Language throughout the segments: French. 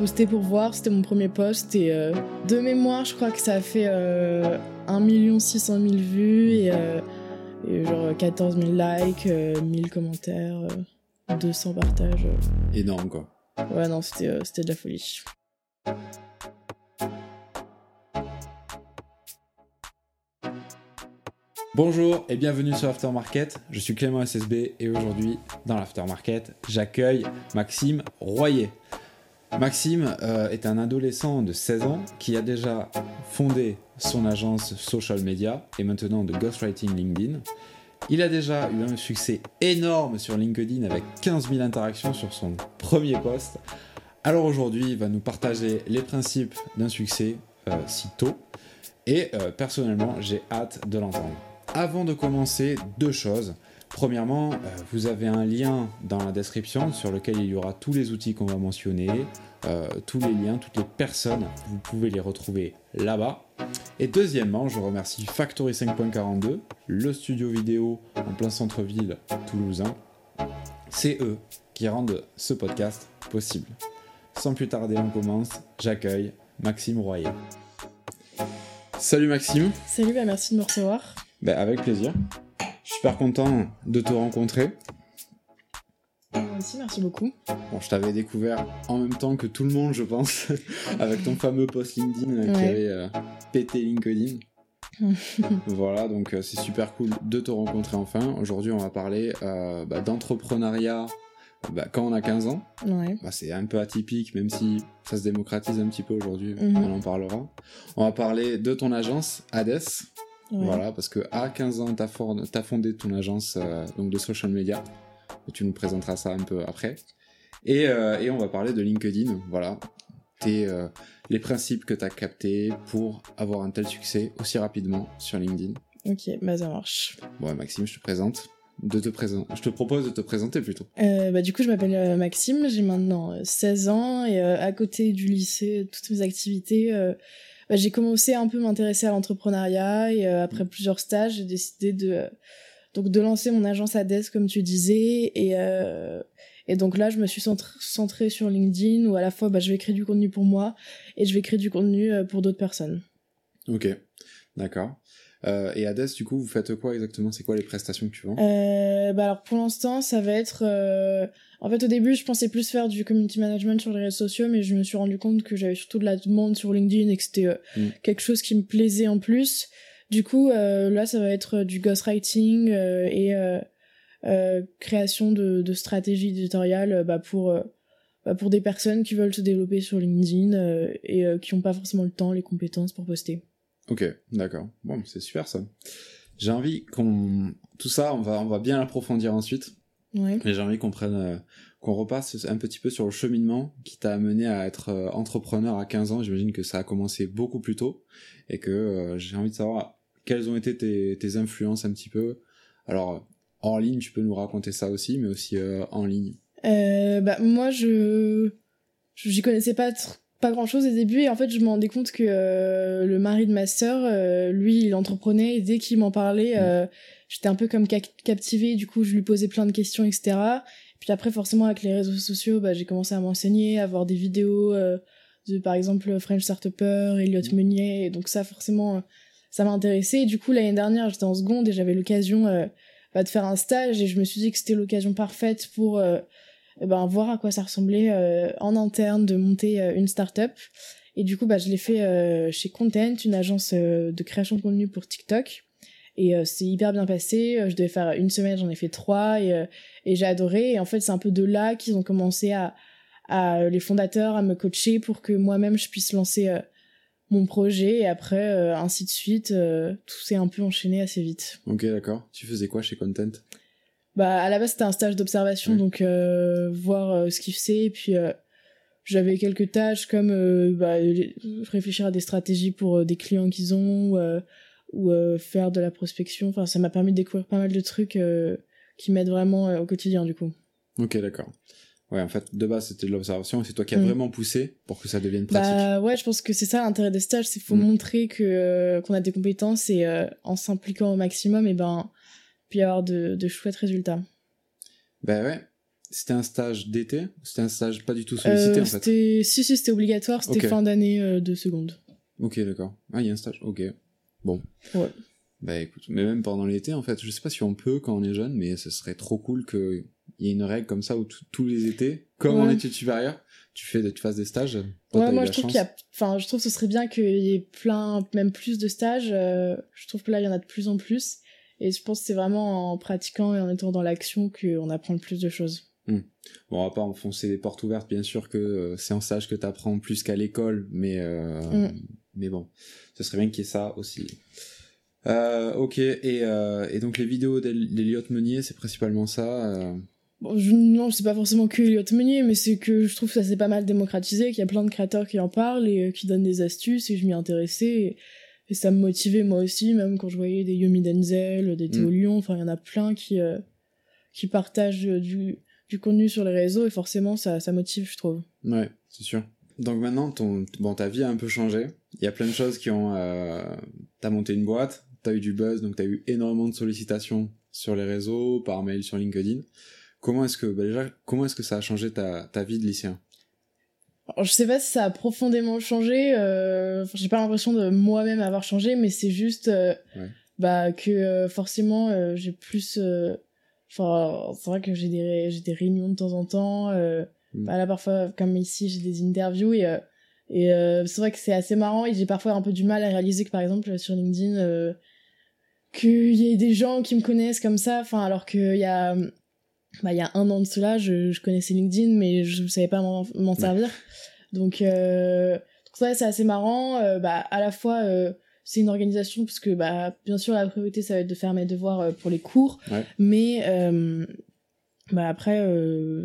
posté pour voir, c'était mon premier post et de mémoire, je crois que ça a fait 1 600 000 vues et, et genre 14 000 likes, 1000 commentaires, 200 partages. Énorme quoi. Ouais, non, c'était c'était de la folie. Bonjour et bienvenue sur Aftermarket, je suis Clément SSB et aujourd'hui dans l'Aftermarket j'accueille Maxime Royer. Maxime euh, est un adolescent de 16 ans qui a déjà fondé son agence social media et maintenant de ghostwriting LinkedIn. Il a déjà eu un succès énorme sur LinkedIn avec 15 000 interactions sur son premier post. Alors aujourd'hui il va nous partager les principes d'un succès euh, si tôt et euh, personnellement j'ai hâte de l'entendre. Avant de commencer, deux choses. Premièrement, euh, vous avez un lien dans la description sur lequel il y aura tous les outils qu'on va mentionner, euh, tous les liens, toutes les personnes, vous pouvez les retrouver là-bas. Et deuxièmement, je remercie Factory 5.42, le studio vidéo en plein centre-ville toulousain. C'est eux qui rendent ce podcast possible. Sans plus tarder, on commence. J'accueille Maxime Royer. Salut Maxime. Salut, bah merci de me recevoir. Ben, avec plaisir. Super content de te rencontrer. Moi aussi, merci beaucoup. Bon, je t'avais découvert en même temps que tout le monde, je pense, avec ton fameux post LinkedIn euh, qui avait euh, pété LinkedIn. voilà, donc euh, c'est super cool de te rencontrer enfin. Aujourd'hui, on va parler bah, d'entrepreneuriat bah, quand on a 15 ans. Ouais. Bah, c'est un peu atypique, même si ça se démocratise un petit peu aujourd'hui, Mhm. on en parlera. On va parler de ton agence, Hades. Ouais. Voilà, parce que à 15 ans, tu as, fondé ton agence euh, donc de social media. Et tu nous présenteras ça un peu après. Et, euh, et on va parler de LinkedIn. Voilà, Tes, euh, les principes que tu as captés pour avoir un tel succès aussi rapidement sur LinkedIn. Ok, bah ça marche. Bon, Maxime, je te présente. De te présenter. Je te propose de te présenter plutôt. Euh, bah, du coup, je m'appelle euh, Maxime, j'ai maintenant euh, 16 ans et à côté du lycée, toutes mes activités, bah, j'ai commencé à un peu m'intéresser à l'entrepreneuriat et euh, après plusieurs stages, j'ai décidé de euh, donc de lancer mon agence Hades comme tu disais et euh, et donc là, je me suis centr- centrée sur LinkedIn où à la fois bah, je vais créer du contenu pour moi et je vais créer du contenu pour d'autres personnes. Ok, d'accord. Euh, et Hades, du coup, vous faites quoi exactement? C'est quoi les prestations que tu vends? Euh, bah alors pour l'instant, ça va être. euh, En fait, au début, je pensais plus faire du community management sur les réseaux sociaux, mais je me suis rendu compte que j'avais surtout de la demande sur LinkedIn et que c'était euh, Mm. quelque chose qui me plaisait en plus. Du coup, euh, là, ça va être du ghostwriting euh, et euh, euh, création de, de stratégies éditoriales euh, bah, pour euh, bah, pour des personnes qui veulent se développer sur LinkedIn euh, et euh, qui n'ont pas forcément le temps, les compétences pour poster. Ok, d'accord. Bon, c'est super ça. J'ai envie qu'on... Tout ça, on va, on va bien l'approfondir ensuite. Ouais. Mais j'ai envie qu'on prenne... euh, qu'on repasse un petit peu sur le cheminement qui t'a amené à être euh, entrepreneur à 15 ans. J'imagine que ça a commencé beaucoup plus tôt. Et que euh, j'ai envie de savoir quelles ont été tes, tes influences un petit peu. Alors, hors ligne, tu peux nous raconter ça aussi, mais aussi en ligne. Euh, bah moi je j'y connaissais pas pas grand chose au début et en fait je me rendais compte que euh, le mari de ma sœur euh, lui il entreprenait et dès qu'il m'en parlait euh, j'étais un peu comme ca- captivée du coup je lui posais plein de questions etc puis après forcément avec les réseaux sociaux bah j'ai commencé à m'enseigner à voir des vidéos euh, de par exemple French Startupper Elliot Meunier et donc ça forcément euh, ça m'a intéressé et du coup l'année dernière j'étais en seconde et j'avais l'occasion euh, bah, de faire un stage et je me suis dit que c'était l'occasion parfaite pour ben, voir à quoi ça ressemblait euh, en interne de monter euh, une start-up. Et du coup, bah, je l'ai fait euh, chez Content, une agence de création de contenu pour TikTok. Et c'est hyper bien passé. Je devais faire une semaine, j'en ai fait trois et, j'ai adoré. Et en fait, c'est un peu de là qu'ils ont commencé à, à les fondateurs à me coacher pour que moi-même je puisse lancer mon projet. Et après, ainsi de suite, tout s'est un peu enchaîné assez vite. Ok, d'accord. Tu faisais quoi chez Content? Bah, à la base, c'était un stage d'observation, donc euh, voir euh, ce qu'il faisait. Et puis, euh, j'avais quelques tâches comme bah, réfléchir à des stratégies pour des clients qu'ils ont, ou, ou faire de la prospection. Enfin, ça m'a permis de découvrir pas mal de trucs qui m'aident vraiment au quotidien, du coup. Ok, d'accord. Ouais, en fait, de base, c'était de l'observation et c'est toi qui as Mm. vraiment poussé pour que ça devienne pratique. Bah ouais, je pense que c'est ça l'intérêt des stages, c'est faut Mm. montrer que euh, qu'on a des compétences et euh, en s'impliquant au maximum, et ben, puis avoir de, de chouettes résultats. Ben ouais. c'était un stage d'été C'était un stage pas du tout sollicité Euh, en fait? si si c'était obligatoire, c'était fin d'année euh, de seconde. Ok, d'accord. Ah, il y a un stage. Ok. Bon. Ouais. Bah écoute, mais même pendant l'été, en fait, je sais pas si on peut quand on est jeune, mais ce serait trop cool qu'il y ait une règle comme ça où tous les étés, comme en Ouais. études supérieures, tu fais, tu fasses des stages. Toi, Ouais, moi je trouve qu'il y a, enfin je trouve que ce serait bien qu'il y ait plein, même plus de stages. euh, je trouve que là il y en a de plus en plus, et je pense que c'est vraiment en pratiquant et en étant dans l'action qu'on apprend le plus de choses. Bon, on va pas enfoncer les portes ouvertes, bien sûr que euh, c'est en stage que t'apprends plus qu'à l'école, mais euh, Mm. mais bon, ce serait bien qu'il y ait ça aussi. Euh, ok, et, et donc les vidéos d'El- d'Eliott Meunier, c'est principalement ça. Bon, je, non, c'est pas forcément que Elliot Meunier, mais c'est que je trouve que ça s'est pas mal démocratisé, qu'il y a plein de créateurs qui en parlent et qui donnent des astuces, et je m'y intéressais, et, et ça me motivait moi aussi, même quand je voyais des Yomi Denzel, des Théo Mm. Lyon, enfin il y en a plein qui, euh, qui partagent euh, du, du contenu sur les réseaux, et forcément ça, ça motive, je trouve. Ouais, c'est sûr. Donc maintenant, ton, bon, ta vie a un peu changé. Il y a plein de choses qui ont. Euh, t'as monté une boîte, t'as eu du buzz, donc t'as eu énormément de sollicitations sur les réseaux, par mail, sur LinkedIn. Comment est-ce que, bah déjà, comment est-ce que ça a changé ta, ta vie de lycéen? Alors, je sais pas si ça a profondément changé. Euh, j'ai pas l'impression de moi-même avoir changé, mais c'est juste euh, Ouais. bah que euh, forcément euh, j'ai plus. euh, Enfin, c'est vrai que j'ai des j'ai des réunions de temps en temps. Euh, Mm. bah, là parfois, comme ici, j'ai des interviews et et euh, c'est vrai que c'est assez marrant et j'ai parfois un peu du mal à réaliser que par exemple sur LinkedIn euh, qu'il y ait des gens qui me connaissent comme ça. Enfin, alors qu'il y a bah, il y a un an de cela, je, je connaissais LinkedIn, mais je ne savais pas m'en servir. Donc, euh, donc ça, c'est assez marrant. Euh, bah, à la fois, euh, c'est une organisation, parce que bah, bien sûr, la priorité, ça va être de faire mes devoirs euh, pour les cours. Ouais. Mais bah, après,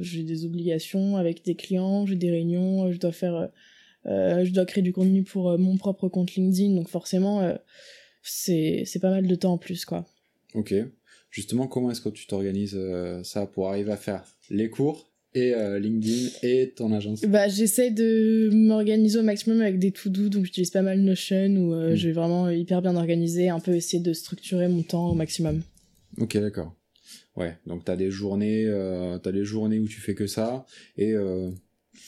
j'ai des obligations avec des clients, j'ai des réunions, je dois faire... je dois créer du contenu pour mon propre compte LinkedIn, donc forcément, c'est c'est pas mal de temps en plus, quoi. Ok. Justement, comment est-ce que tu t'organises euh, ça pour arriver à faire les cours et euh, LinkedIn et ton agence? Bah, j'essaie de m'organiser au maximum avec des to-do, donc j'utilise pas mal Notion où euh, Mm. je vais vraiment hyper bien organiser, un peu essayer de structurer mon temps au maximum. Ok, d'accord. Ouais, donc t'as des journées, euh, t'as des journées où tu fais que ça et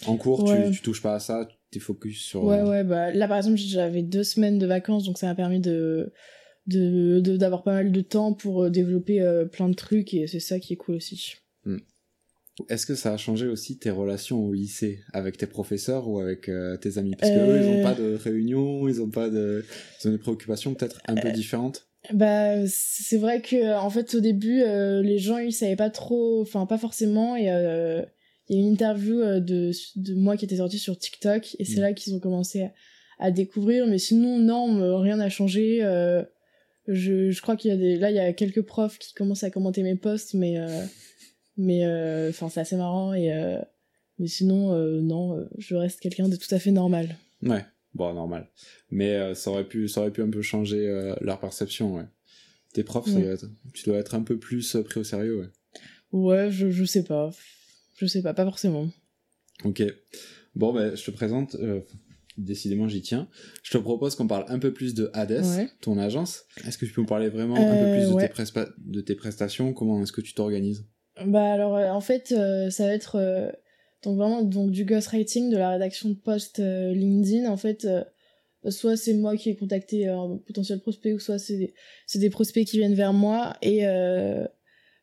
en cours Ouais. tu, tu touches pas à ça, t'es focus sur. Ouais, ouais, bah là par exemple j'avais deux semaines de vacances, donc ça m'a permis de de d'avoir pas mal de temps pour euh, développer euh, plein de trucs et c'est ça qui est cool aussi. Est-ce que ça a changé aussi tes relations au lycée avec tes professeurs ou avec euh, tes amis? Parce que eux, ils ont pas de réunion, ils ont pas de, ils ont des préoccupations peut-être un peu différentes? Bah c'est vrai que en fait au début les gens ils savaient pas trop, enfin pas forcément et il y a une interview de de moi qui était sortie sur TikTok et c'est Mm. là qu'ils ont commencé à, à découvrir mais sinon non rien n'a changé euh, je, je crois qu'il y a des là il y a quelques profs qui commencent à commenter mes posts mais euh, mais euh, enfin c'est assez marrant et euh, mais sinon non je reste quelqu'un de tout à fait normal. Ouais, bon, normal. Mais ça aurait pu, ça aurait pu un peu changer leur perception. Ouais. Tes profs, ça doit être- tu dois être un peu plus pris au sérieux. Ouais. Ouais, je je sais pas. Je sais pas, pas forcément. Ok. Bon, ben, je te présente. Décidément, j'y tiens. Je te propose qu'on parle un peu plus de Hades, Ouais. ton agence. Est-ce que tu peux me parler vraiment un peu Euh, plus de, ouais. tes prespa- de tes prestations? Comment est-ce que tu t'organises? Bah alors euh, en fait euh, ça va être donc vraiment donc du ghostwriting, de la rédaction de posts euh, LinkedIn en fait soit c'est moi qui ai contacté un potentiel prospect ou soit c'est des, c'est des prospects qui viennent vers moi et euh,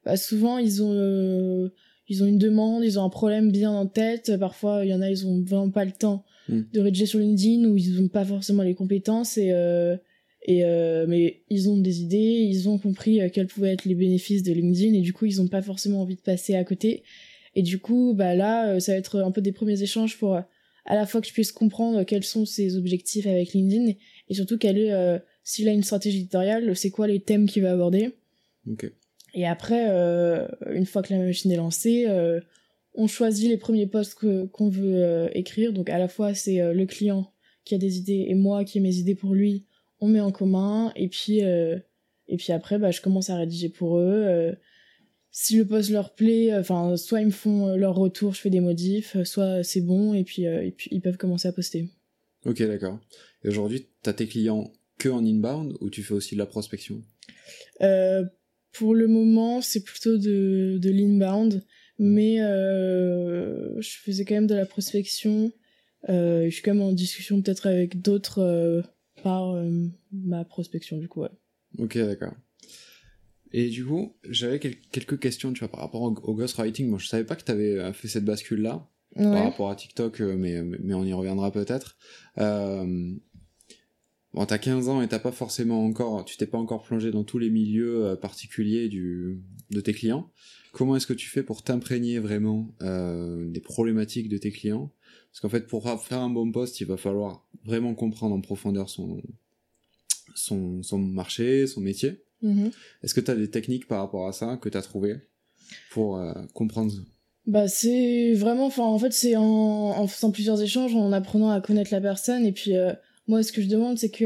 bah, souvent ils ont euh, ils ont une demande, ils ont un problème bien en tête, parfois il y en a ils ont vraiment pas le temps Mm. de rédiger sur LinkedIn ou ils ont pas forcément les compétences et euh, et euh, mais ils ont des idées, ils ont compris euh, quels pouvaient être les bénéfices de LinkedIn et du coup ils ont pas forcément envie de passer à côté. Et du coup bah là ça va être un peu des premiers échanges pour à la fois que je puisse comprendre quels sont ses objectifs avec LinkedIn et surtout quelle est euh, s'il a une stratégie éditoriale, c'est quoi les thèmes qu'il va aborder. Ok. Et après, euh, une fois que la machine est lancée, euh, on choisit les premiers posts que- qu'on veut euh, écrire. Donc à la fois, c'est le client qui a des idées et moi qui ai mes idées pour lui. On met en commun et puis et puis après, bah, je commence à rédiger pour eux. si le post leur plaît, enfin soit ils me font leur retour, je fais des modifs, soit c'est bon et puis et puis ils peuvent commencer à poster. Ok, d'accord. Et aujourd'hui, t'as tes clients que en inbound ou tu fais aussi de la prospection? Euh, pour le moment, c'est plutôt de, de l'inbound, mais euh, je faisais quand même de la prospection. Euh, je suis quand même en discussion peut-être avec d'autres euh, par ma prospection, du coup, ouais. Ok, d'accord. Et du coup, j'avais quel- quelques questions, tu vois, par rapport au, au ghostwriting. Bon, je savais pas que tu avais fait cette bascule-là par rapport à TikTok, mais, mais on y reviendra peut-être. Euh, bon, t'as 15 ans et t'as pas forcément encore, tu t'es pas encore plongé dans tous les milieux euh, particuliers du, de tes clients. Comment est-ce que tu fais pour t'imprégner vraiment euh, des problématiques de tes clients? Parce qu'en fait, pour faire un bon poste, il va falloir vraiment comprendre en profondeur son, son, son marché, son métier. Mhm. Est-ce que tu as des techniques par rapport à ça que tu as trouvées pour euh, comprendre? Bah c'est vraiment, enfin en fait c'est en, en faisant plusieurs échanges, en apprenant à connaître la personne et puis euh, moi ce que je demande c'est que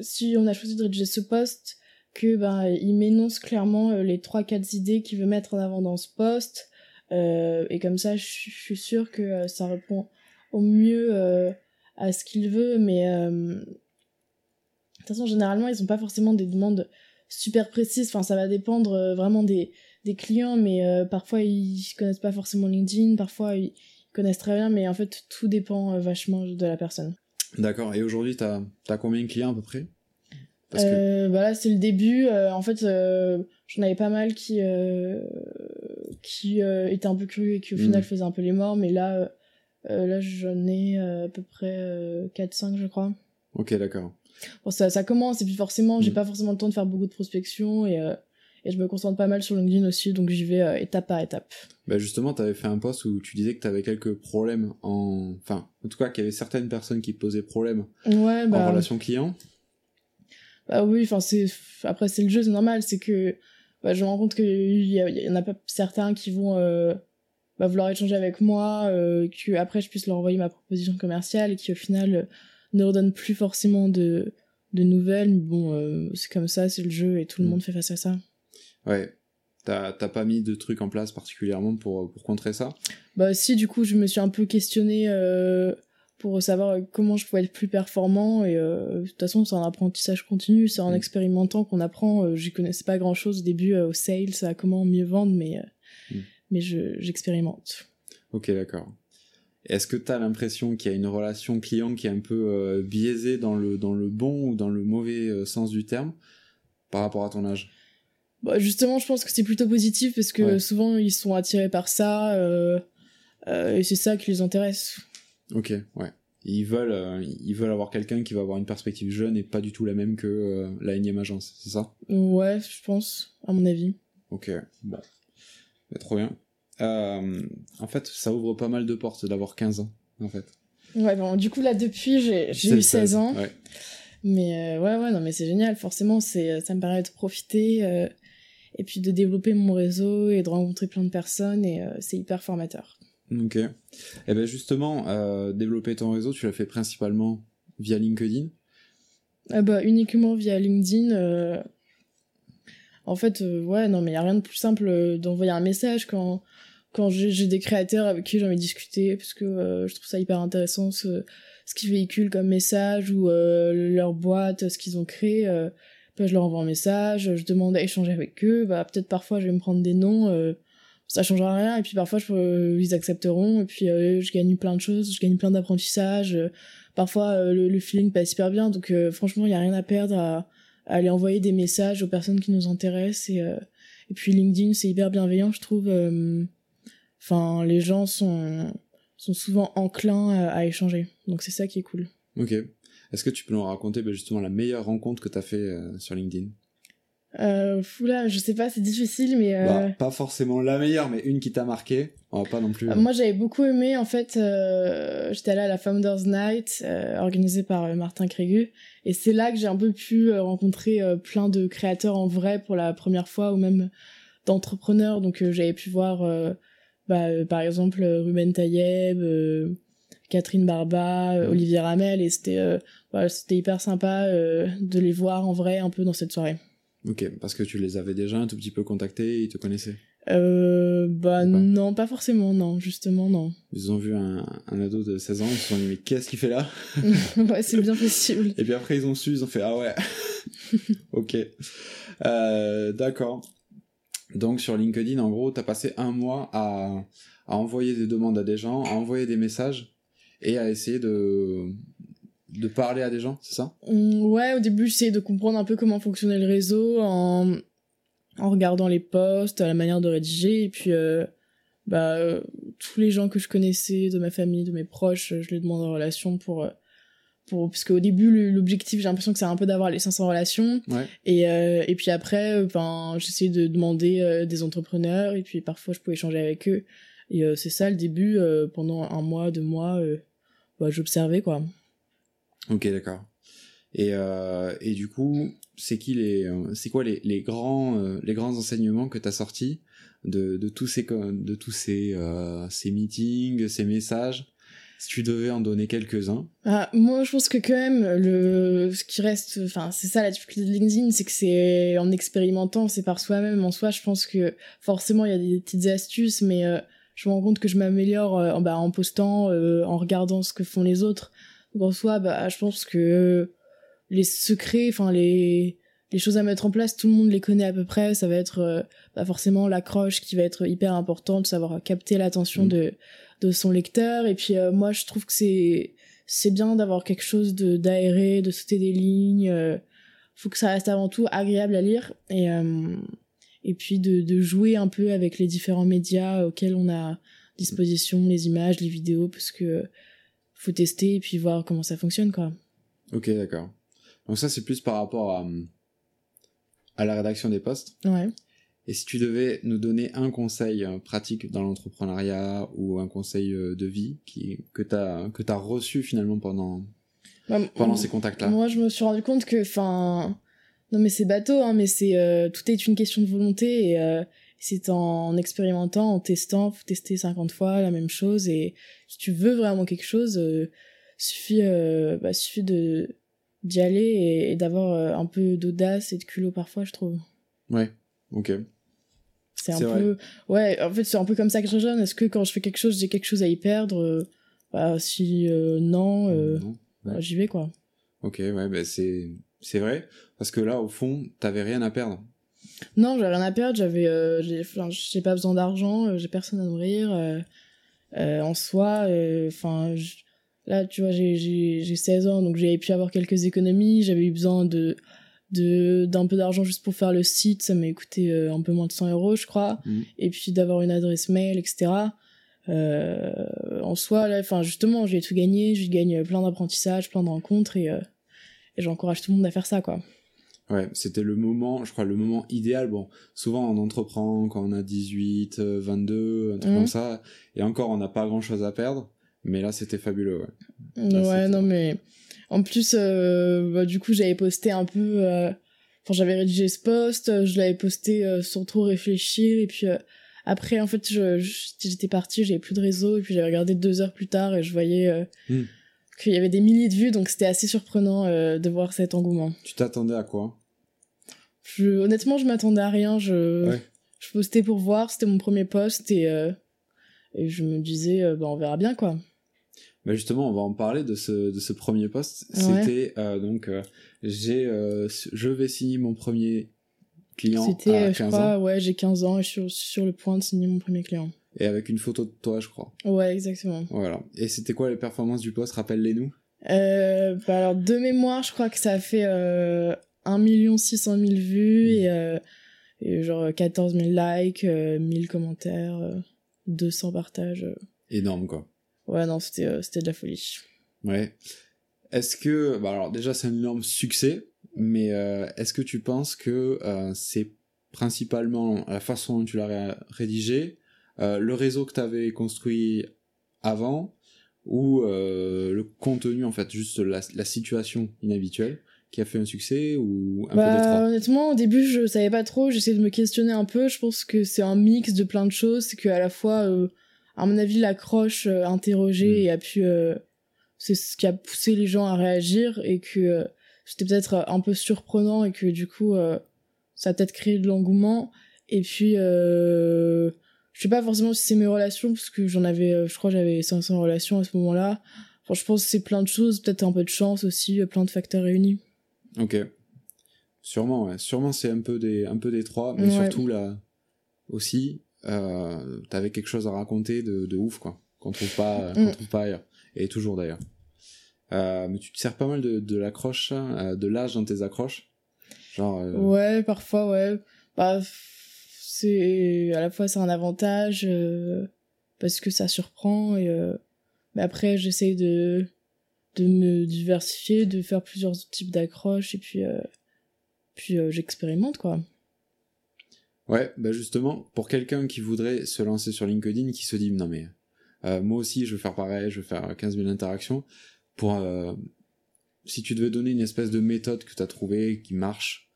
si on a choisi de rédiger ce poste, que ben il m'énonce clairement euh, les trois quatre idées qu'il veut mettre en avant dans ce poste. Euh, et comme ça je suis- sûre que euh, ça répond au mieux à ce qu'il veut. Mais de toute façon généralement ils ont pas forcément des demandes super précises, enfin ça va dépendre vraiment des des clients, mais parfois ils connaissent pas forcément LinkedIn, parfois ils connaissent très bien, mais en fait tout dépend vachement de la personne. D'accord. Et aujourd'hui, tu as, combien de clients à peu près? Parce que Euh, bah là c'est le début, euh, en fait euh, j'en avais pas mal qui qui étaient un peu curieux et qui au Mm. final faisaient un peu les morts, mais là là j'en ai à peu près euh, 4-5 je crois. Ok, d'accord. Bon ça, ça commence et puis forcément j'ai Mm. pas forcément le temps de faire beaucoup de prospection et, euh, et je me concentre pas mal sur LinkedIn aussi, donc j'y vais euh, étape par étape. Bah justement, tu avais fait un post où tu disais que tu avais quelques problèmes en... Enfin, en tout cas, qu'il y avait certaines personnes qui posaient problème Ouais, en bah, relation client. Bah oui, enfin c'est après c'est le jeu, c'est normal, c'est que bah, je me rends compte qu'il y, a- il y en a pas certains qui vont euh, bah, vouloir échanger avec moi, euh, que après je puisse leur envoyer ma proposition commerciale et qui au final euh, ne redonnent plus forcément de de nouvelles. Mais bon, euh, c'est comme ça, c'est le jeu et tout le Mm. monde fait face à ça. Ouais. T'as t'as pas mis de trucs en place particulièrement pour, pour contrer ça? Bah si, du coup, je me suis un peu questionnée euh, pour savoir comment je pouvais être plus performant. Et euh, de toute façon, c'est un apprentissage continu, c'est en Mm. expérimentant qu'on apprend. Euh, J'y connaissais pas grand-chose au début euh, au sales, à comment mieux vendre, mais, Mm. mais je- j'expérimente. Ok, d'accord. Est-ce que tu as l'impression qu'il y a une relation client qui est un peu euh, biaisée dans le, dans le bon ou dans le mauvais euh, sens du terme par rapport à ton âge? Bah, justement, je pense que c'est plutôt positif parce que Ouais. souvent, ils sont attirés par ça euh, euh, et c'est ça qui les intéresse. Ok, ouais. Ils veulent, euh, ils veulent avoir quelqu'un qui va avoir une perspective jeune et pas du tout la même que la énième agence, c'est ça? Ouais, je pense, à mon avis. Ok, bon. Bah, trop bien. En fait, ça ouvre pas mal de portes d'avoir 15 ans, en fait. Ouais, bon, du coup, là, depuis, j'ai eu 16, 16 ans. Ouais. Mais euh, ouais, ouais, non, mais c'est génial. Forcément, c'est, ça me permet de profiter euh, et puis de développer mon réseau et de rencontrer plein de personnes et euh, c'est hyper formateur. Ok. Et ben justement, euh, développer ton réseau, tu l'as fait principalement via LinkedIn? Ah bah, uniquement via LinkedIn. euh, En fait, ouais, non, mais il y a rien de plus simple d'envoyer un message quand, quand j'ai des créateurs avec qui j'ai envie de discuter parce que je trouve ça hyper intéressant ce, ce qu'ils véhiculent comme message ou leur boîte, ce qu'ils ont créé. Bah, je leur envoie un message, je demande à échanger avec eux. Bah, peut-être parfois je vais me prendre des noms, euh, ça changera rien. Et puis parfois je, euh, ils accepteront. Et puis euh, je gagne plein de choses, je gagne plein d'apprentissages. euh, parfois euh, le, le feeling passe super bien. Donc euh, franchement, il y a rien à perdre à, à aller envoyer des messages aux personnes qui nous intéressent. Et, et puis LinkedIn, c'est hyper bienveillant, je trouve. Enfin, les gens sont, sont souvent enclins à, à échanger. Donc c'est ça qui est cool. Ok. Est-ce que tu peux nous raconter ben, justement la meilleure rencontre que tu as fait euh, sur LinkedIn? Euh, fou là, je sais pas, c'est difficile, mais... euh, bah, Pas forcément la meilleure, mais une qui t'a marqué. On va pas non plus. Euh, Moi, j'avais beaucoup aimé, en fait, euh, j'étais allée à la Founders Night, organisée par Martin Crégu, et c'est là que j'ai un peu pu rencontrer plein de créateurs en vrai pour la première fois, ou même d'entrepreneurs, donc j'avais pu voir, bah, par exemple, Ruben Tayeb, Catherine Barba, euh, Mhm. Olivier Ramel, et c'était euh, voilà, c'était hyper sympa euh, de les voir en vrai un peu dans cette soirée. Ok, parce que tu les avais déjà un tout petit peu contactés, ils te connaissaient? Euh, bah Pas? non, pas forcément, non, justement, non. Ils ont vu un, un ado de 16 ans, ils se sont dit mais qu'est-ce qu'il fait là? Ouais, c'est bien possible. Et puis après ils ont su, ils ont fait ah ouais. ok. Euh, D'accord. Donc sur LinkedIn, en gros, tu as passé un mois à, à envoyer des demandes à des gens, à envoyer des messages et à essayer de, de parler à des gens, c'est ça? Hum, Ouais, au début, j'essayais de comprendre un peu comment fonctionnait le réseau en, en regardant les posts, la manière de rédiger, et puis euh, bah, euh, tous les gens que je connaissais, de ma famille, de mes proches, je les demande en relation pour... euh, pour parce qu'au début, l'objectif, j'ai l'impression que c'est un peu d'avoir les 500 relations, Ouais. et, euh, et puis après, euh, ben, j'essayais de demander euh, des entrepreneurs, et puis parfois, je pouvais échanger avec eux. Et euh, c'est ça le début, euh, pendant un mois, deux mois, euh, bah, j'observais, quoi. Ok, d'accord. Et, et du coup, c'est qui les, c'est quoi les, les grands, les grands enseignements que tu as sortis de, de tous ces, de tous ces, ces meetings, ces messages? Si tu devais en donner quelques-uns. Ah, moi, je pense que quand même, le, ce qui reste, enfin, c'est ça la difficulté de LinkedIn, c'est que c'est en expérimentant, c'est par soi-même. En soi, je pense que forcément, il y a des petites astuces, mais euh, je me rends compte que je m'améliore euh, en, bah, en postant, euh, en regardant ce que font les autres. Donc en soi, bah, je pense que les secrets, enfin, les, les choses à mettre en place, tout le monde les connaît à peu près. Ça va être euh, bah, forcément l'accroche qui va être hyper importante, savoir capter l'attention Mm. de, de son lecteur. Et puis euh, moi, je trouve que c'est c'est bien d'avoir quelque chose de d'aéré, de sauter des lignes. euh, faut que ça reste avant tout agréable à lire et euh, et puis de, de jouer un peu avec les différents médias auxquels on a disposition, les images, les vidéos, parce que faut tester et puis voir comment ça fonctionne quoi. Ok, d'accord. Donc ça, c'est plus par rapport à, à la rédaction des posts. Ouais. Et si tu devais nous donner un conseil euh, pratique dans l'entrepreneuriat ou un conseil euh, de vie qui, que tu as, que as reçu finalement pendant, Bah, pendant ces contacts-là? Moi, je me suis rendu compte que, enfin, non mais c'est bateau, hein, mais c'est euh, tout est une question de volonté et euh, c'est en expérimentant, en testant, faut tester 50 fois la même chose et si tu veux vraiment quelque chose, euh, suffit, euh, bah, suffit de d'y aller et, et d'avoir un peu d'audace et de culot parfois, je trouve. Ouais, ok. C'est un vrai. peu, ouais, en fait c'est un peu comme ça que je raisonne. Est-ce que quand je fais quelque chose, j'ai quelque chose à y perdre Bah si non, Non. bah, j'y vais quoi. Ok, ouais, bah c'est, c'est vrai? Parce que là, au fond, t'avais rien à perdre. Non, j'ai rien à perdre, j'avais euh, j'ai j'ai pas besoin d'argent, euh, j'ai personne à nourrir euh, en soi enfin là tu vois j'ai j'ai j'ai 16 ans donc j'avais pu avoir quelques économies, j'avais eu besoin de de d'un peu d'argent juste pour faire le site, ça m'a coûté un peu moins de 100 euros je crois Mhm. et puis d'avoir une adresse mail etc. En soi là enfin justement, j'ai tout gagné, je gagne plein d'apprentissages, plein de rencontres et et j'encourage tout le monde à faire ça quoi. Ouais, c'était le moment, je crois, le moment idéal. Bon, souvent on entreprend quand on a 18, euh, 22, un truc Mhm. comme ça. Et encore, on n'a pas grand chose à perdre. Mais là, c'était fabuleux, ouais. Ouais, non, mais en plus, euh, bah, du coup, j'avais posté un peu. euh, Enfin, j'avais rédigé ce post, euh, je l'avais posté euh, sans trop réfléchir, et puis euh, après, en fait, je- je- j'étais partie, j'avais plus de réseau, et puis j'avais regardé deux heures plus tard, et je voyais euh, Hmm. Qu'il y avait des milliers de vues, donc c'était assez surprenant euh, de voir cet engouement. Tu t'attendais à quoi? Je, honnêtement, je m'attendais à rien, je, Ouais. je postais pour voir, c'était mon premier post, et, euh, et je me disais, euh, bah, on verra bien, quoi. bah Justement, on va en parler de ce, de ce premier poste. Ouais. C'était euh, donc, j'ai, je vais signer mon premier client C'était, à 15 je ans. crois, ouais, j'ai 15 ans, et je suis sur le point de signer mon premier client. Et avec une photo de toi, je crois. Ouais, exactement. Voilà. Et c'était quoi les performances du poste? Rappelle-les-nous. Euh, bah alors, de mémoire, je crois que ça a fait euh, 1 600 000 vues et, euh, et genre 14 000 likes, euh, 1000 commentaires, euh, 200 partages. Énorme, quoi. Ouais, non, c'était c'était de la folie. Ouais. Est-ce que, bah alors déjà c'est un énorme succès, mais est-ce que tu penses que c'est principalement la façon dont tu l'as ré- rédigé, euh, le réseau que tu avais construit avant, ou euh, le contenu en fait, juste la, la situation inhabituelle qui a fait un succès, ou un peu des Bah, trois honnêtement, au début, je savais pas trop, j'essayais de me questionner un peu. Je pense que c'est un mix de plein de choses. C'est qu'à la fois, euh, à mon avis, l'accroche euh, interrogée Mm. et a pu. euh, c'est ce qui a poussé les gens à réagir et que euh, c'était peut-être un peu surprenant et que du coup, euh, ça a peut-être créé de l'engouement. Et puis, euh, je sais pas forcément si c'est mes relations, parce que j'en avais, euh, je crois, j'avais 500 relations à ce moment-là. Enfin, je pense que c'est plein de choses, peut-être un peu de chance aussi, euh, plein de facteurs réunis. Ok. Sûrement, ouais. Sûrement c'est un peu des, un peu des trois, mais Ouais. surtout la, aussi, euh, t'avais quelque chose à raconter de, de ouf, quoi, qu'on trouve pas, Mm. qu'on trouve pas ailleurs. Et toujours d'ailleurs. Euh, mais tu te sers pas mal de, de l'accroche, de l'âge dans tes accroches. Genre, euh, Ouais, parfois, ouais. Bah, c'est à la fois c'est un avantage euh, parce que ça surprend et euh, mais après j'essaye de de me diversifier, de faire plusieurs types d'accroches et puis euh, puis j'expérimente quoi. Ouais, bah justement, pour quelqu'un qui voudrait se lancer sur LinkedIn, qui se dit non mais moi aussi je veux faire pareil, je veux faire 15 000 interactions, pour si tu devais donner une espèce de méthode que tu as trouvée qui marche,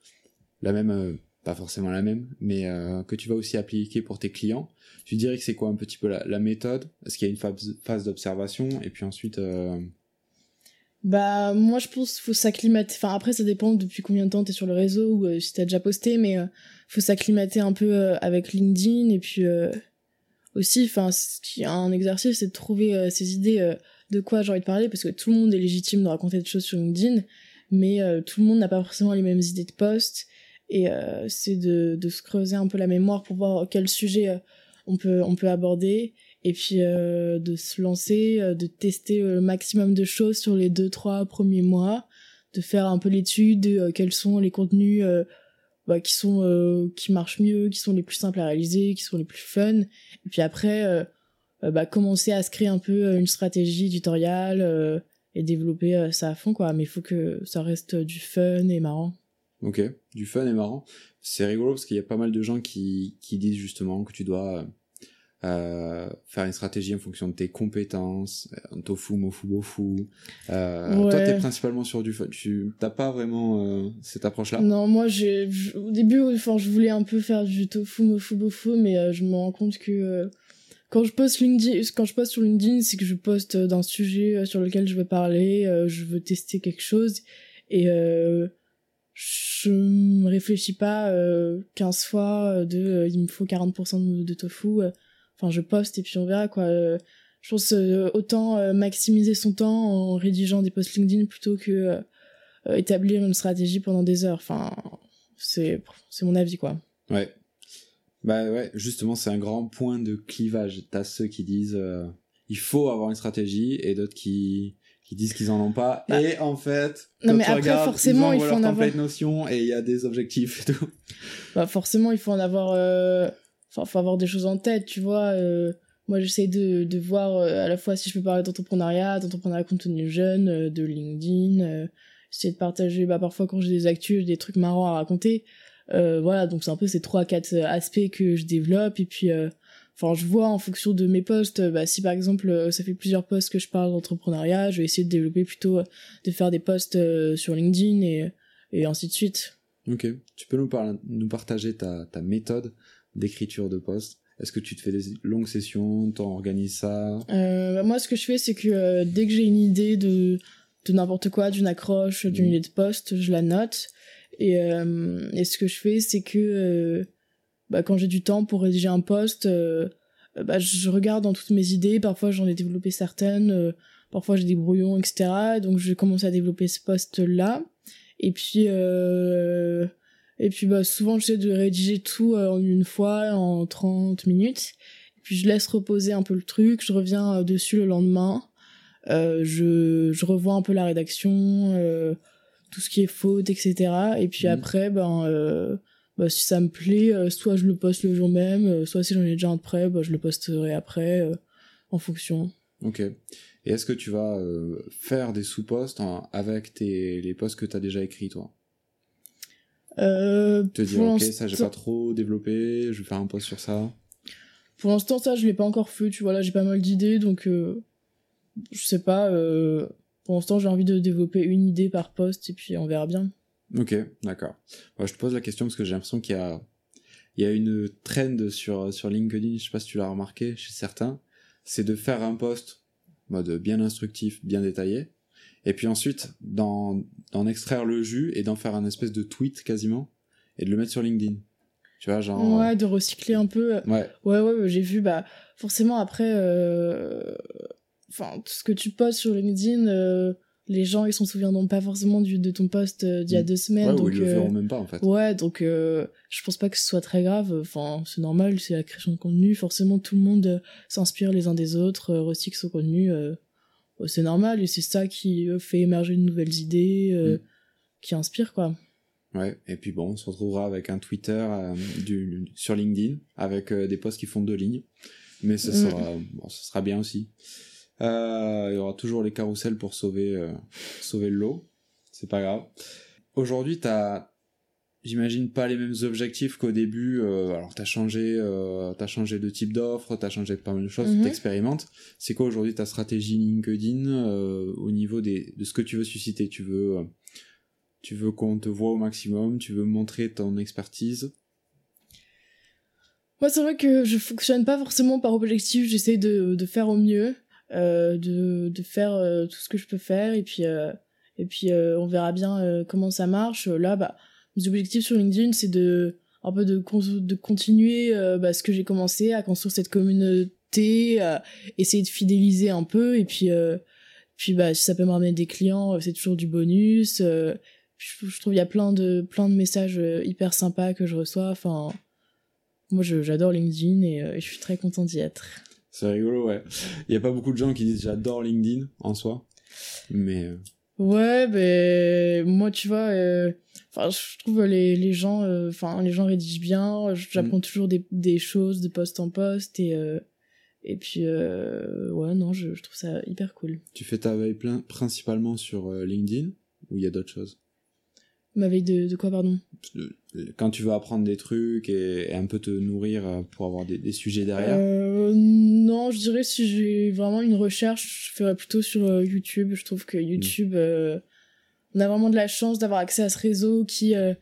la même, pas forcément la même, mais euh, que tu vas aussi appliquer pour tes clients, tu dirais que c'est quoi un petit peu la, méthode? Est-ce qu'il y a une phase, d'observation? Et puis ensuite euh, Bah moi je pense faut s'acclimater. Enfin après ça dépend depuis combien de temps t'es sur le réseau ou euh, si t'as déjà posté, mais euh, faut s'acclimater un peu avec LinkedIn et puis aussi, enfin un exercice c'est de trouver ses idées de quoi j'ai envie de parler parce que tout le monde est légitime de raconter des choses sur LinkedIn, mais tout le monde n'a pas forcément les mêmes idées de post et euh, c'est de, de se creuser un peu la mémoire pour voir quel sujet euh, on peut on peut aborder et puis euh, de se lancer, euh, de tester euh, le maximum de choses sur les deux trois premiers mois, de faire un peu l'étude de quels sont les contenus bah, qui sont euh, qui marchent mieux, qui sont les plus simples à réaliser, qui sont les plus fun. Et puis après, euh, bah, commencer à se créer un peu une stratégie éditoriale euh, et développer ça à fond quoi. Mais il faut que ça reste du fun et marrant. Ok, du fun et marrant. C'est rigolo parce qu'il y a pas mal de gens qui, qui disent justement que tu dois euh, faire une stratégie en fonction de tes compétences, euh, tofu, mofu, bofu. Euh, Ouais. Toi, t'es principalement sur du fun. Tu t'as pas vraiment euh, cette approche-là? Non, moi, j'ai, au début, enfin, je voulais un peu faire du tofu, mofu, bofu, mais euh, je me rends compte que euh, quand je poste LinkedIn, quand je poste sur LinkedIn, c'est que je poste euh, d'un sujet euh, sur lequel je veux parler, euh, je veux tester quelque chose, et euh, je me réfléchis pas euh, 15 fois euh, de euh, il me faut 40% de, tofu. euh. Enfin, je poste et puis on verra, quoi. Je pense autant maximiser son temps en rédigeant des posts LinkedIn plutôt que établir une stratégie pendant des heures. Enfin, c'est mon avis quoi. Ouais. Bah ouais, justement, c'est un grand point de clivage. T'as ceux qui disent il faut avoir une stratégie et d'autres qui qui disent qu'ils en ont pas. Bah, et en fait, non, quand mais tu après, regardes, forcément, ils il faut en avoir. notion et il y a des objectifs et tout. Bah forcément, il faut en avoir. euh, Enfin, faut avoir des choses en tête, tu vois. euh, Moi, j'essaie de, de voir euh, à la fois si je peux parler d'entrepreneuriat, d'entrepreneuriat contenu jeune, euh, de LinkedIn, essayer de partager, bah, parfois quand j'ai des actus, j'ai des trucs marrants à raconter. Voilà, donc c'est un peu ces trois, quatre aspects que je développe. Et puis, enfin, je vois en fonction de mes posts, euh, bah, si par exemple, euh, ça fait plusieurs posts que je parle d'entrepreneuriat, je vais essayer de développer plutôt, euh, de faire des posts sur LinkedIn et, et ainsi de suite. Ok. Tu peux nous, parler, nous partager ta, ta méthode d'écriture de poste Est-ce que tu te fais des longues sessions T'en organises ça? Euh, bah, moi, ce que je fais, c'est que euh, dès que j'ai une idée de, de n'importe quoi, d'une accroche, d'une Mhm. idée de poste, je la note. Et, euh, et ce que je fais, c'est que bah, quand j'ai du temps pour rédiger un poste, euh, bah, je regarde dans toutes mes idées. Parfois, j'en ai développé certaines. euh, parfois, j'ai des brouillons, etc. Donc, je commence à développer ce poste-là. Et puis, euh, et puis bah, souvent, j'essaie de rédiger tout euh, en une fois, en 30 minutes. Puis je laisse reposer un peu le truc, je reviens euh, dessus le lendemain. Euh, je, je revois un peu la rédaction, euh, tout ce qui est faute, etc. Et puis Mhm. après, ben, euh, bah, si ça me plaît, euh, soit je le poste le jour même, euh, soit si j'en ai déjà un de prêt, bah, je le posterai après, euh, en fonction. Ok. Et est-ce que tu vas euh, faire des sous-posts en- avec tes, les posts que tu as déjà écrits, toi? Euh, Te dire, ok, ça j'ai pas trop développé, je vais faire un post sur ça. Pour l'instant, ça, je l'ai pas encore fait, tu vois, là, j'ai pas mal d'idées, donc, euh, je sais pas, pour l'instant, j'ai envie de développer une idée par poste, et puis on verra bien. Ok, d'accord. Moi, je te pose la question parce que j'ai l'impression qu'il y a, il y a une trend sur, sur LinkedIn, je sais pas si tu l'as remarqué chez certains, c'est de faire un post mode bien instructif, bien détaillé, et puis ensuite d'en, d'en extraire le jus et d'en faire un espèce de tweet quasiment, et de le mettre sur LinkedIn. Tu vois, genre... Ouais, de recycler un peu. euh, ouais, Ouais, ouais, ouais, j'ai vu, bah, forcément, après, euh, enfin, tout ce que tu postes sur LinkedIn, euh, les gens ils s'en souviendront pas forcément du, de ton post euh, d'il y a Mm. deux semaines. Ouais, donc, ou ils le euh, verront même pas en fait. Ouais, donc euh, je pense pas que ce soit très grave. Enfin, c'est normal, c'est la création de contenu. Forcément, tout le monde s'inspire les uns des autres, recycle son contenu. c'est normal et c'est ça qui fait émerger de nouvelles idées, Mm. qui inspire quoi. Ouais, et puis bon, on se retrouvera avec un Twitter euh, du, sur LinkedIn, avec euh, des posts qui font deux lignes. Mais ce Mm. sera, bon, ce sera bien aussi. Euh, il y aura toujours les carousels pour sauver, euh, sauver le lot. C'est pas grave. Aujourd'hui, t'as, j'imagine, pas les mêmes objectifs qu'au début. euh, alors, t'as changé, euh, t'as changé de type d'offre, t'as changé pas mal de choses, Mhm. t'expérimentes. C'est quoi aujourd'hui ta stratégie LinkedIn euh, au niveau des, de ce que tu veux susciter? Tu veux, euh, tu veux qu'on te voit au maximum, tu veux montrer ton expertise? Moi, c'est vrai que je fonctionne pas forcément par objectif. J'essaie de, de faire au mieux, de, de faire euh, tout ce que je peux faire, et puis euh, et puis euh, on verra bien euh, comment ça marche. Là, bah, mes objectifs sur LinkedIn, c'est de un peu de con- de continuer euh, bah, ce que j'ai commencé à construire cette communauté, à essayer de fidéliser un peu, et puis euh, puis bah si ça peut me ramener des clients, euh, c'est toujours du bonus. euh, je, je trouve il y a plein de plein de messages euh, hyper sympas que je reçois. Enfin moi, j'adore LinkedIn et, euh, et je suis très contente d'y être. C'est rigolo, ouais. Il y a pas beaucoup de gens qui disent j'adore LinkedIn en soi, mais euh, Ouais, ben moi, tu vois, euh, enfin, je trouve les, les gens, euh, enfin, les gens rédigent bien. J'apprends toujours des, des choses de poste en poste et euh, et puis ouais, non, je, je trouve ça hyper cool. tu fais ta veille plein, principalement sur LinkedIn ou il y a d'autres choses? Ma veille de, de quoi, pardon? Euh, Quand tu veux apprendre des trucs et, et un peu te nourrir euh, pour avoir des, des sujets derrière. Euh, non, je dirais si j'ai vraiment une recherche, je ferais plutôt sur YouTube. Je trouve que YouTube, euh, on a vraiment de la chance d'avoir accès à ce réseau qui euh,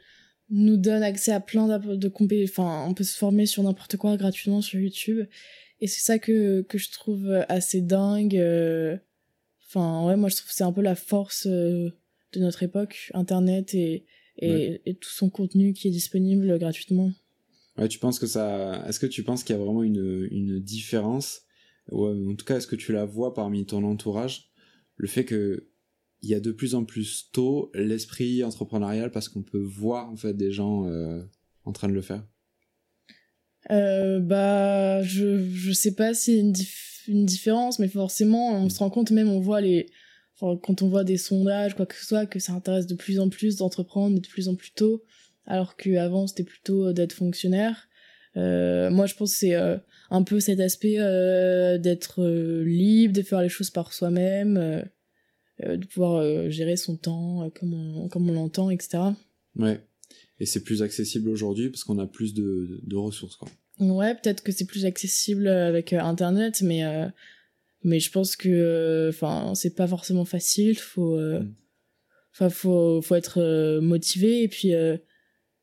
nous donne accès à plein d'app- de compé enfin on peut se former sur n'importe quoi gratuitement sur YouTube et c'est ça que que je trouve assez dingue enfin ouais moi je trouve que c'est un peu la force de notre époque internet et et, Ouais. et tout son contenu qui est disponible gratuitement Ouais, tu penses que ça. Est-ce que tu penses qu'il y a vraiment une, une différence? Ouais, en tout cas, est-ce que tu la vois parmi ton entourage? Le fait que il y a de plus en plus tôt l'esprit entrepreneurial parce qu'on peut voir en fait des gens euh, en train de le faire. Euh, bah, je, je sais pas s'il y a une, dif- une différence, mais forcément, on se rend compte, même on voit les. Enfin, quand on voit des sondages, quoi que ce soit, que ça intéresse de plus en plus d'entreprendre et de plus en plus tôt, alors qu'avant c'était plutôt euh, d'être fonctionnaire. Euh, moi, je pense que c'est euh, un peu cet aspect euh, d'être libre, de faire les choses par soi-même, de pouvoir gérer son temps comme on, comme on l'entend, etc. Ouais. Et c'est plus accessible aujourd'hui parce qu'on a plus de, de, de ressources quoi. Ouais, peut-être que c'est plus accessible avec Internet, mais mais je pense que enfin c'est pas forcément facile. Faut euh, Mm. enfin faut faut être euh, motivé et puis euh,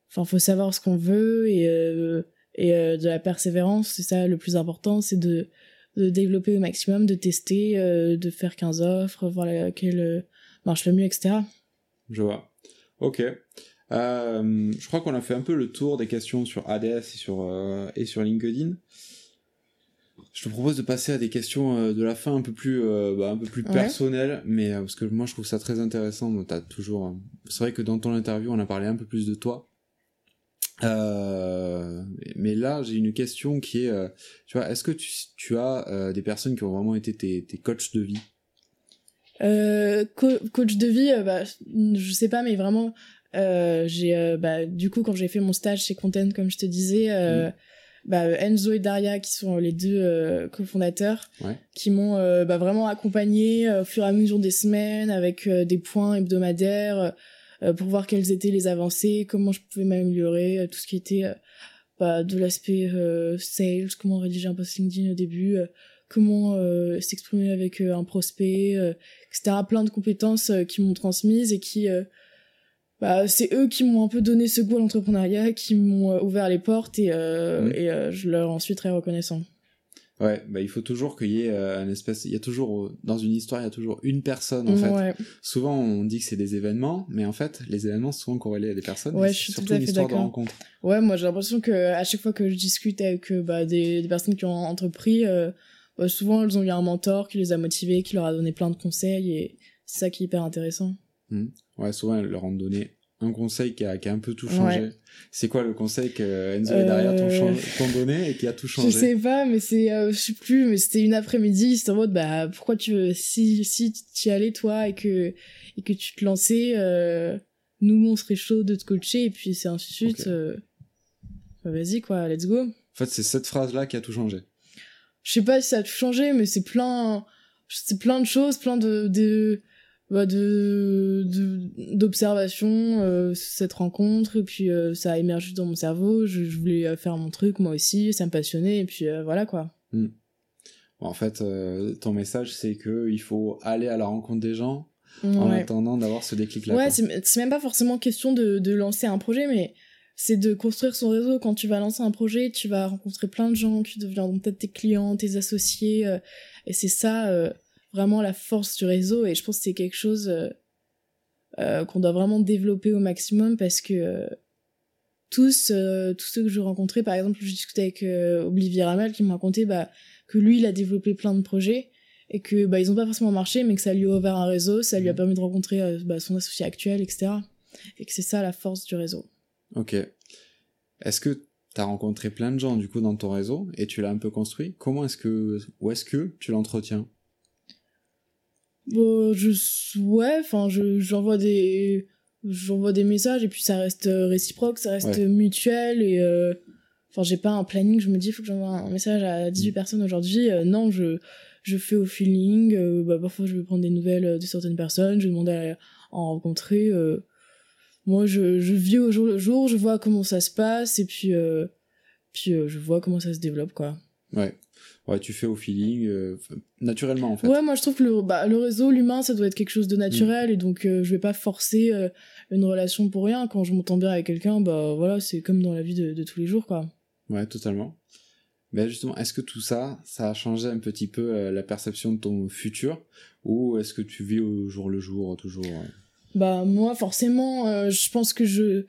enfin faut savoir ce qu'on veut et euh, et euh, de la persévérance. C'est ça le plus important, c'est de de développer au maximum, de tester, euh, de faire 15 offres, voir laquelle euh, marche le mieux, etc. Je vois. Ok. Euh, je crois qu'on a fait un peu le tour des questions sur ADS et sur, euh, et sur LinkedIn. Je te propose de passer à des questions euh, de la fin un peu plus, euh, bah, un peu plus Ouais. personnelles, mais euh, parce que moi je trouve ça très intéressant. Bon, t'as toujours. C'est vrai que dans ton interview on a parlé un peu plus de toi. Euh, mais là j'ai une question qui est, tu vois, est-ce que tu, tu as euh, des personnes qui ont vraiment été tes, tes coachs de vie? Euh, co- coach de vie, bah, je sais pas, mais vraiment, j'ai, bah, du coup, quand j'ai fait mon stage chez Content, comme je te disais, euh, bah, Enzo et Daria, qui sont les deux euh, cofondateurs, Ouais. qui m'ont euh, bah, vraiment accompagné euh, au fur et à mesure des semaines avec euh, des points hebdomadaires euh, pour voir quelles étaient les avancées, comment je pouvais m'améliorer, euh, tout ce qui était euh, bah, de l'aspect euh, sales, comment rédiger un post LinkedIn au début, euh, comment euh, s'exprimer avec euh, un prospect, euh, etc. Plein de compétences euh, qui m'ont transmises et qui, euh, bah, c'est eux qui m'ont un peu donné ce goût à l'entrepreneuriat, qui m'ont euh, ouvert les portes et, euh, et euh, je leur en suis très reconnaissant. Ouais, bah il faut toujours qu'il y ait euh, un espèce, il y a toujours dans une histoire, il y a toujours une personne en fait. Ouais, Souvent on dit que c'est des événements, mais en fait les événements sont souvent corrélés à des personnes. Ouais, je suis surtout tout à une histoire de rencontre. ouais, moi j'ai l'impression que à chaque fois que je discute avec bah, des, des personnes qui ont entrepris, bah, souvent elles ont eu un mentor qui les a motivés, qui leur a donné plein de conseils et c'est ça qui est hyper intéressant. Ouais, souvent, elles leur ont donné un conseil qui a, qui a un peu tout changé. C'est quoi le conseil que Enzo et Daria euh, t'ont donné et qui a tout changé? Je sais pas, mais c'est, euh, je sais plus, mais c'était une après-midi, c'était en mode, bah, pourquoi tu veux, si, si tu y allais, toi, et que, et que tu te lançais, euh, nous, on serait chaud de te coacher, et puis c'est ainsi de suite, bah, vas-y, quoi, let's go. En fait, c'est cette phrase-là qui a tout changé. Je sais pas si ça a tout changé, mais c'est plein, c'est plein de choses, plein de, de, bah de d'observation euh, cette rencontre et puis euh, ça a émergé dans mon cerveau. Je, voulais euh, faire mon truc moi aussi ça me passionnait et puis voilà quoi. Hmm. en fait ton message c'est que il faut aller à la rencontre des gens en attendant d'avoir ce déclic là ouais c'est même pas forcément question de, de lancer un projet mais c'est de construire son réseau. Quand tu vas lancer un projet tu vas rencontrer plein de gens qui deviendront peut-être tes clients tes associés et c'est ça vraiment la force du réseau et je pense que c'est quelque chose euh, euh, qu'on doit vraiment développer au maximum parce que euh, tous tous ceux que je rencontrais par exemple je discutais avec Olivier Ramel qui me racontait bah, que lui il a développé plein de projets et que bah ils ont pas forcément marché mais que ça lui a ouvert un réseau ça lui a mmh. permis de rencontrer bah, son associé actuel etc et que c'est ça la force du réseau. Ok. Est-ce que tu as rencontré plein de gens du coup dans ton réseau et tu l'as un peu construit? Comment est-ce que où est-ce que tu l'entretiens? Bon, je ouais, enfin je j'envoie des j'envoie des messages et puis ça reste euh, réciproque, ça reste mutuel et euh, enfin j'ai pas un planning, je me dis faut que j'envoie un message à 18 mm. personnes aujourd'hui. Euh, non, je je fais au feeling, bah parfois je vais prendre des nouvelles de certaines personnes, je vais demander à en rencontrer moi je je vis au jour le jour, je vois comment ça se passe et puis puis je vois comment ça se développe quoi. Ouais ouais, tu fais au feeling, euh, naturellement en fait. Ouais, moi je trouve que le, bah, le réseau, l'humain, ça doit être quelque chose de naturel et donc euh, je vais pas forcer euh, une relation pour rien. Quand je m'entends bien avec quelqu'un, bah voilà, c'est comme dans la vie de, de, tous les jours quoi. Ouais, totalement. Mais justement, est-ce que tout ça, ça a changé un petit peu la perception de ton futur ou est-ce que tu vis au jour le jour toujours Bah moi forcément, je pense que je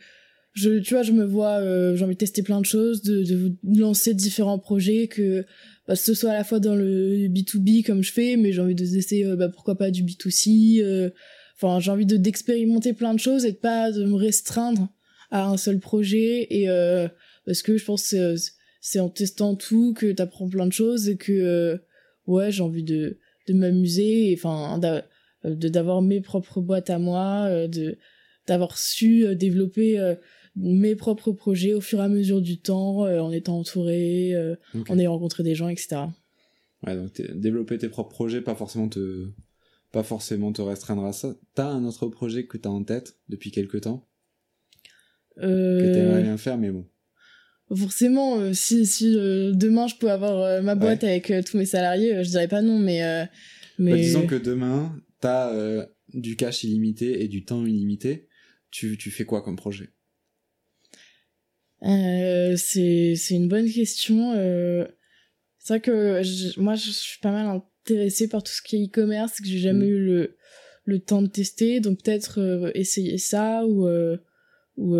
je tu vois je me vois j'ai envie de tester plein de choses de, de lancer différents projets que bah, ce soit à la fois dans le B2B comme je fais, mais j'ai envie de tester, euh, bah, pourquoi pas du B2C. Euh, enfin, j'ai envie de d'expérimenter plein de choses et de pas de me restreindre à un seul projet. Et euh, parce que je pense que c'est en testant tout que t'apprends plein de choses et que ouais, j'ai envie de de m'amuser. Enfin, d'avoir mes propres boîtes à moi, de d'avoir su développer mes propres projets au fur et à mesure du temps, euh, en étant entouré, euh, en ayant rencontré des gens, etc. Ouais, donc développer tes propres projets, pas forcément te, pas forcément te restreindre à ça. T'as un autre projet que t'as en tête depuis quelque temps? Euh... Que t'aimerais bien faire, mais bon. Forcément, euh, si, si demain je pouvais avoir ma boîte avec tous mes salariés, je dirais pas non, mais. Bah, mais... disons que demain, t'as du cash illimité et du temps illimité. Tu, tu fais quoi comme projet? Euh, c'est c'est une bonne question. Euh, c'est vrai que moi je suis pas mal intéressée par tout ce qui est e-commerce que j'ai jamais mm. eu le le temps de tester. Donc peut-être euh, essayer ça ou euh, ou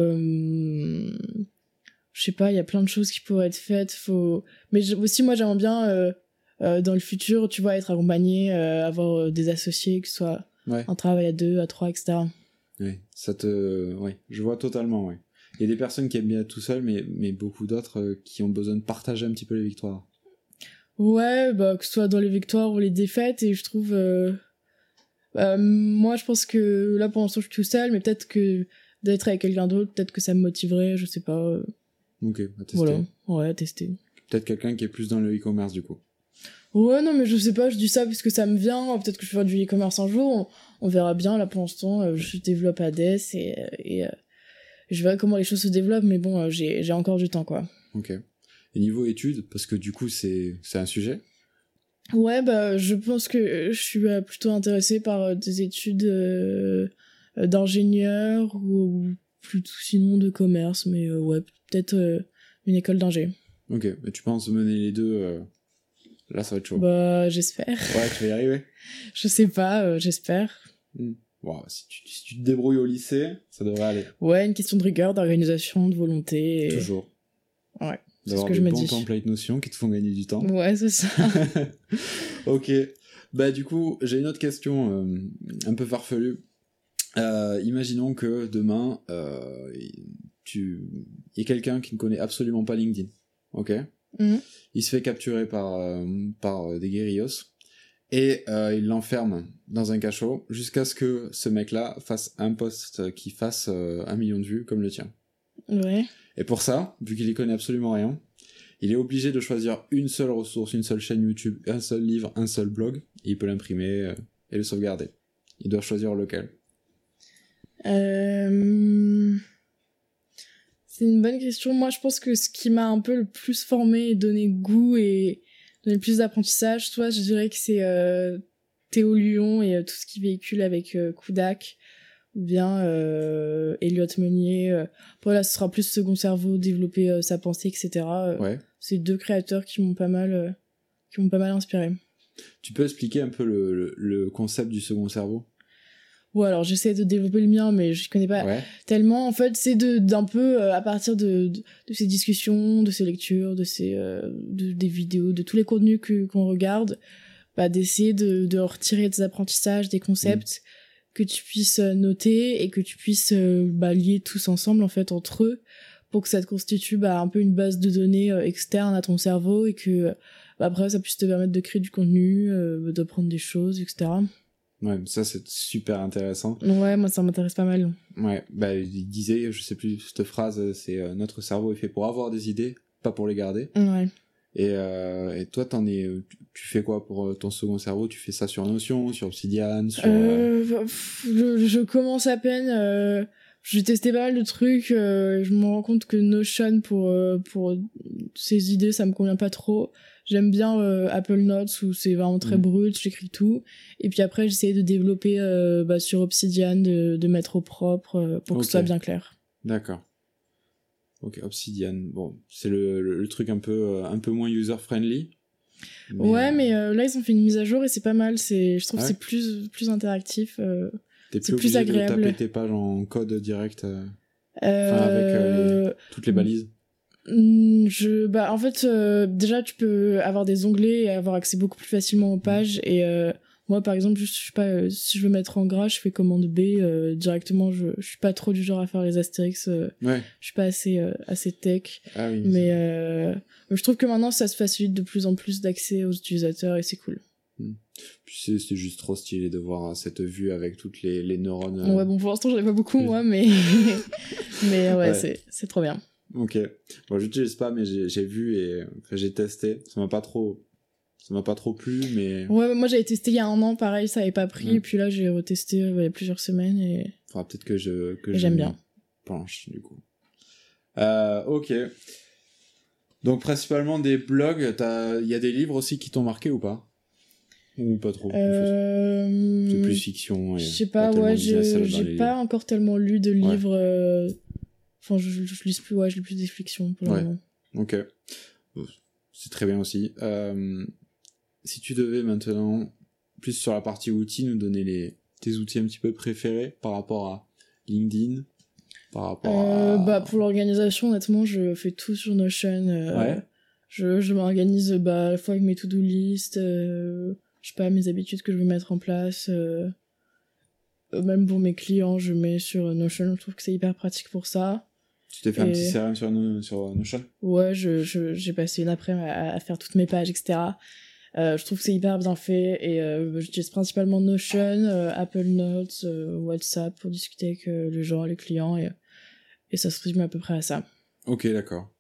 je sais pas il y a plein de choses qui pourraient être faites. Faut mais aussi moi j'aimerais bien dans le futur tu vois être accompagné avoir des associés que ce soit un travail à deux à trois etc oui ça te oui je vois totalement oui il y a des personnes qui aiment bien être tout seul, mais, mais beaucoup d'autres euh, qui ont besoin de partager un petit peu les victoires. Ouais, bah, que ce soit dans les victoires ou les défaites, et je trouve. Euh, bah, moi, je pense que là, pour l'instant, je suis tout seul, mais peut-être que d'être avec quelqu'un d'autre, peut-être que ça me motiverait, je sais pas. Ok, à tester. Voilà, ouais, à tester. Peut-être quelqu'un qui est plus dans le e-commerce, du coup. Ouais, non, mais je sais pas, je dis ça parce que ça me vient. Peut-être que je vais faire du e-commerce un jour. On, verra bien. Là, pour l'instant, euh, je développe ADES et, et, je verrai comment les choses se développent, mais bon, euh, j'ai, encore du temps, quoi. Ok. Et niveau études, parce que du coup, c'est, un sujet? Ouais, bah, je pense que je suis euh, plutôt intéressée par euh, des études d'ingénieur ou plutôt sinon de commerce, mais ouais, peut-être une école d'ingé. Ok, mais tu penses mener les deux Là, ça va être chaud. Bah, j'espère. Ouais, tu vas y arriver Je sais pas, j'espère. Si, tu, si, tu, te débrouilles au lycée, ça devrait aller. Ouais, une question de rigueur, d'organisation, de volonté. Toujours. Ouais. C'est ce que je me bons templates notions qui te font gagner du temps. Ouais, c'est ça. ok. Bah du coup, j'ai une autre question euh, un peu farfelue. Euh, imaginons que demain, euh, tu, il y a quelqu'un qui ne connaît absolument pas LinkedIn, ok? Mhm. Il se fait capturer par par des guerrillos et euh, il l'enferme dans un cachot jusqu'à ce que ce mec-là fasse un post qui fasse euh, un million de vues comme le tien. Ouais. Et pour ça, vu qu'il y connaît absolument rien, il est obligé de choisir une seule ressource, une seule chaîne YouTube, un seul livre, un seul blog, et il peut l'imprimer euh, et le sauvegarder. Il doit choisir lequel. Euh, C'est une bonne question. Moi, je pense que ce qui m'a un peu le plus formé et donné goût et donné le plus d'apprentissage, toi, je dirais que c'est euh, Théo Lyon et euh, tout ce qu'il véhicule avec euh, Kudak ou bien euh, Elliot Meunier. Euh. Voilà, ce sera plus second cerveau, développer euh, sa pensée, etc. Euh, Ouais. C'est deux créateurs qui m'ont pas mal, euh, qui m'ont pas mal inspiré. Tu peux expliquer un peu le, le, le concept du second cerveau? Ouais, alors j'essaie de développer le mien, mais je connais pas Ouais. tellement. En fait, c'est de d'un peu euh, à partir de, de de ces discussions, de ces lectures, de ces euh, de, des vidéos, de tous les contenus que qu'on regarde, bah d'essayer de de retirer des apprentissages, des concepts que tu puisses euh, noter et que tu puisses euh, bah, lier tous ensemble en fait entre eux pour que ça te constitue bah, un peu une base de données euh, externe à ton cerveau et que bah, après ça puisse te permettre de créer du contenu, euh, d'apprendre des choses, etc. Ouais, ça c'est super intéressant. Ouais, moi ça m'intéresse pas mal. Ouais, bah il disait, je sais plus cette phrase, c'est euh, notre cerveau est fait pour avoir des idées, pas pour les garder. Ouais. Et, euh, et toi, t'en es, tu, tu fais quoi pour euh, ton second cerveau? Tu fais ça sur Notion, sur Obsidian, sur euh, Euh, je, je commence à peine. J'ai testé pas mal de trucs. euh, je me rends compte que Notion pour euh, pour ces idées, ça me convient pas trop. J'aime bien euh, Apple Notes où c'est vraiment très Mhm. brut, j'écris tout. Et puis après, j'essaie de développer euh, bah, sur Obsidian, de, de mettre au propre pour que ce soit bien clair. D'accord. Ok, Obsidian. Bon, c'est le, le, le truc un peu un peu moins user friendly. ouais, mais là ils ont fait une mise à jour et c'est pas mal. C'est, je trouve Ouais. que c'est plus plus interactif. T'es c'est plus, agréable. de taper tes pages en code direct, euh, avec, euh, Euh, toutes les balises. Hmm, Je, bah, en fait, déjà, tu peux avoir des onglets et avoir accès beaucoup plus facilement aux pages. Et moi, par exemple, je, sais pas, si je veux mettre en gras, je fais commande B directement. Je, je suis pas trop du genre à faire les astérix. Ouais. je suis pas assez, assez tech. Ah oui. Mais je trouve que maintenant, ça se facilite de plus en plus d'accès aux utilisateurs et c'est cool. Puis c'est c'est juste trop stylé de voir euh, cette vue avec toutes les, les neurones. euh. Ouais, bon, pour l'instant, j'en ai pas beaucoup, moi, mais, mais ouais, Ouais. c'est trop bien. Ok. Bon, j'utilise pas, mais j'ai vu et j'ai testé. Ça m'a pas trop, ça m'a pas trop plu, mais Ouais, moi, j'avais testé il y a un an, pareil, ça avait pas pris. Mm. Et puis là, j'ai retesté euh, il y a plusieurs semaines et. faudra peut-être que je que j'aime bien. penche du coup. Euh, ok. Donc principalement des blogs. Il y a des livres aussi qui t'ont marqué ou pas? Ou pas trop Euh... C'est plus fiction. Je sais pas, tellement ouais, j'ai les pas encore tellement lu de livres. euh, Enfin, je, je, je lis plus, ouais, je lis plus des fictions pour le Ouais. moment. Ok. C'est très bien aussi. Euh, si tu devais maintenant, plus sur la partie outils, nous donner les, tes outils un petit peu préférés par rapport à LinkedIn, par rapport Euh, à... bah, pour l'organisation, honnêtement, je fais tout sur Notion. euh, Ouais. Je, je m'organise bah, à la fois avec mes to-do list, euh, je sais pas, mes habitudes que je veux mettre en place. euh, même pour mes clients, je mets sur Notion. Je trouve que c'est hyper pratique pour ça. Tu t'es fait un et- petit CRM sur, No- sur Notion? Ouais, je, je, j'ai passé une après-midi à, à faire toutes mes pages, etc. Euh, je trouve que c'est hyper bien fait et euh, j'utilise principalement Notion, euh, Apple Notes, WhatsApp pour discuter avec les gens, les clients et, et ça se résume à peu près à ça. Ok, d'accord.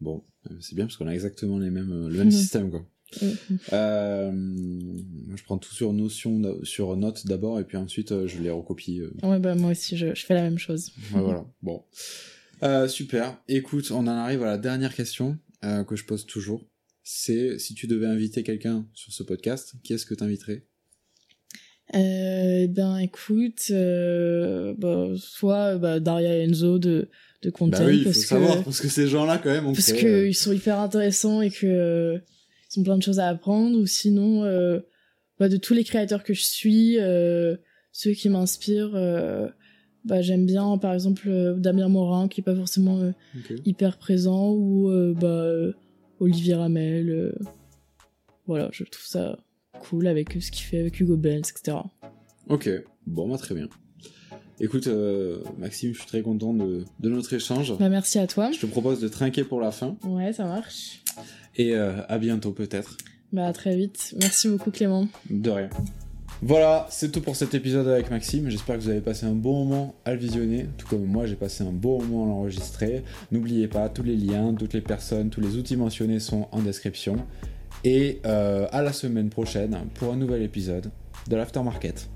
Bon, c'est bien parce qu'on a exactement les mêmes, le même Mhm. système, quoi. Mhm. Euh, moi, je prends tout sur Notion, sur Notes d'abord, et puis ensuite, euh, je les recopie. euh. Ouais, bah moi aussi, je, je fais la même chose. Ouais, voilà. Bon. Euh, super. Écoute, on en arrive à la dernière question euh, que je pose toujours. C'est si tu devais inviter quelqu'un sur ce podcast, qui est-ce que tu inviterais Euh, ben écoute, euh, bah, soit euh, bah, Daria Enzo de, de Content Bah oui, il faut parce que savoir, parce que ces gens-là, quand même, ont parce créé, que euh, ils sont hyper intéressants et que ont plein de choses à apprendre ou sinon euh, bah, de tous les créateurs que je suis euh, ceux qui m'inspirent euh, bah j'aime bien par exemple Damien Morin qui est pas forcément hyper présent ou bah Olivier Ramel voilà je trouve ça cool avec ce qu'il fait avec Hugo Benz, etc. Ok, bon, bah, très bien. Écoute, euh, Maxime, je suis très content de, de notre échange. Bah, merci à toi. Je te propose de trinquer pour la fin. Ouais, ça marche. Et euh, à bientôt peut-être. Bah, à très vite. Merci beaucoup, Clément. De rien. Voilà, c'est tout pour cet épisode avec Maxime. J'espère que vous avez passé un bon moment à le visionner, tout comme moi j'ai passé un bon moment à l'enregistrer. N'oubliez pas, tous les liens, toutes les personnes, tous les outils mentionnés sont en description. Et euh, à la semaine prochaine pour un nouvel épisode de l'Aftermarket.